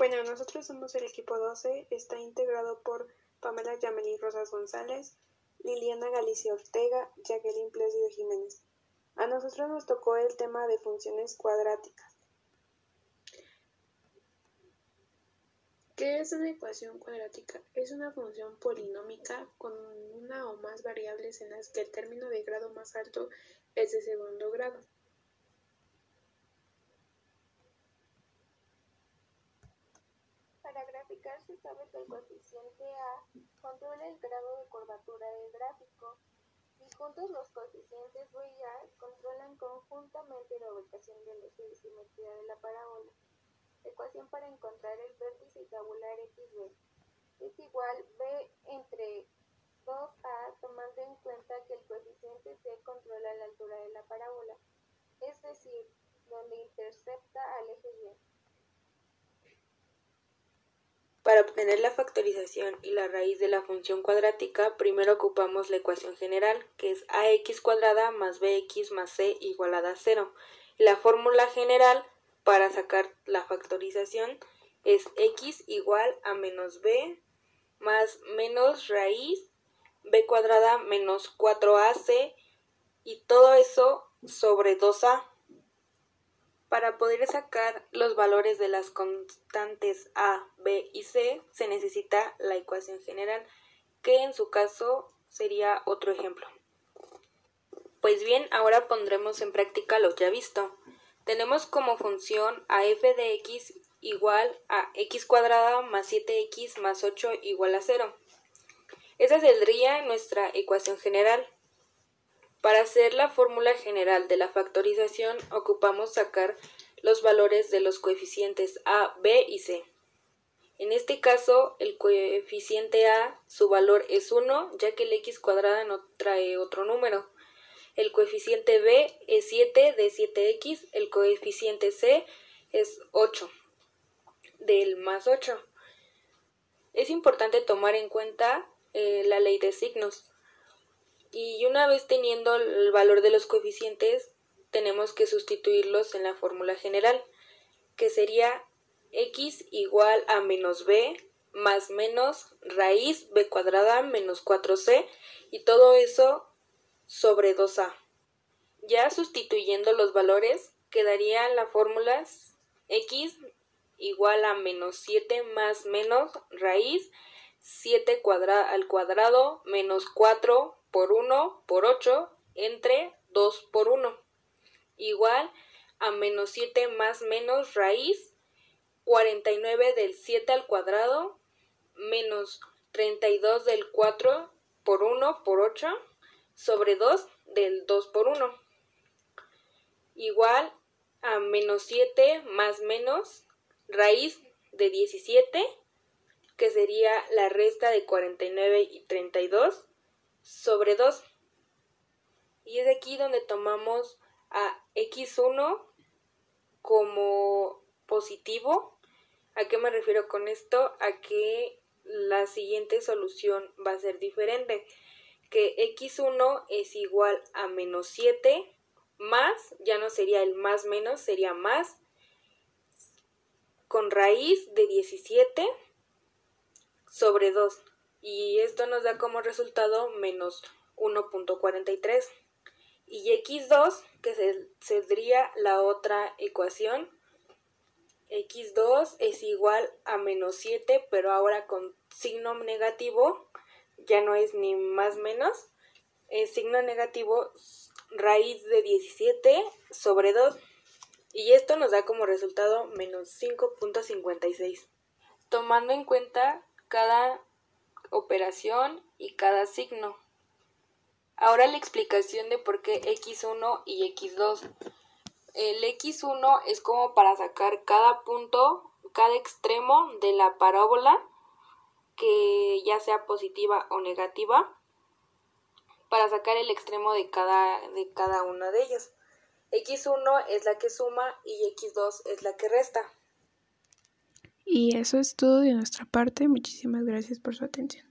Bueno, nosotros somos el equipo 12, está integrado por Pamela Yamelín Rosas González, Liliana Galicia Ortega, Jacqueline Plácido Jiménez. A nosotros nos tocó el tema de funciones cuadráticas. ¿Qué es una ecuación cuadrática? Es una función polinómica con una o más variables en las que el término de grado más alto es de segundo grado. Para graficar se sabe que el coeficiente A controla el grado de curvatura del gráfico y juntos los coeficientes B y A controlan conjuntamente la ubicación del eje de simetría de la parábola. Ecuación para encontrar el vértice tabular XB es igual B entre 2A tomando en cuenta que el coeficiente C controla la altura de la parábola, es decir, donde intercepta al eje Y. Para obtener la factorización y la raíz de la función cuadrática, primero ocupamos la ecuación general, que es ax cuadrada más bx más c igualada a 0. La fórmula general para sacar la factorización es x igual a menos b más menos raíz b cuadrada menos 4ac y todo eso sobre 2a. Para poder sacar los valores de las constantes a, b y c se necesita la ecuación general, que en su caso sería otro ejemplo. Pues bien, ahora pondremos en práctica lo ya visto tenemos como función a f de x igual a x cuadrada más 7x más 8 igual a 0. Esa sería nuestra ecuación general. Para hacer la fórmula general de la factorización ocupamos sacar los valores de los coeficientes a, b y c. En este caso, el coeficiente a, su valor es 1, ya que el x cuadrada no trae otro número. El coeficiente b es 7 de 7x, el coeficiente c es 8 del más 8. Es importante tomar en cuenta eh, la ley de signos. Y una vez teniendo el valor de los coeficientes, tenemos que sustituirlos en la fórmula general, que sería x igual a menos b más menos raíz b cuadrada menos 4c y todo eso sobre 2a. Ya sustituyendo los valores, quedaría la fórmula x igual a menos 7 más menos raíz 7 al cuadrado menos 4 por 1 por 8 entre 2 por 1 igual a menos 7 más menos raíz 49 del 7 al cuadrado menos 32 del 4 por 1 por 8 sobre 2 del 2 por 1. Igual a menos 7 más menos raíz de 17, que sería la resta de 49 y 32, sobre 2. Y es aquí donde tomamos a x1 como positivo. ¿A qué me refiero con esto? A que la siguiente solución va a ser diferente que x1 es igual a menos 7 más, ya no sería el más menos, sería más, con raíz de 17 sobre 2. Y esto nos da como resultado menos 1.43. Y x2, que sería la otra ecuación, x2 es igual a menos 7, pero ahora con signo negativo ya no es ni más menos, es signo negativo raíz de 17 sobre 2 y esto nos da como resultado menos 5.56. Tomando en cuenta cada operación y cada signo. Ahora la explicación de por qué x1 y x2. El x1 es como para sacar cada punto, cada extremo de la parábola que ya sea positiva o negativa para sacar el extremo de cada, de cada uno de ellos. X1 es la que suma y X2 es la que resta. Y eso es todo de nuestra parte. Muchísimas gracias por su atención.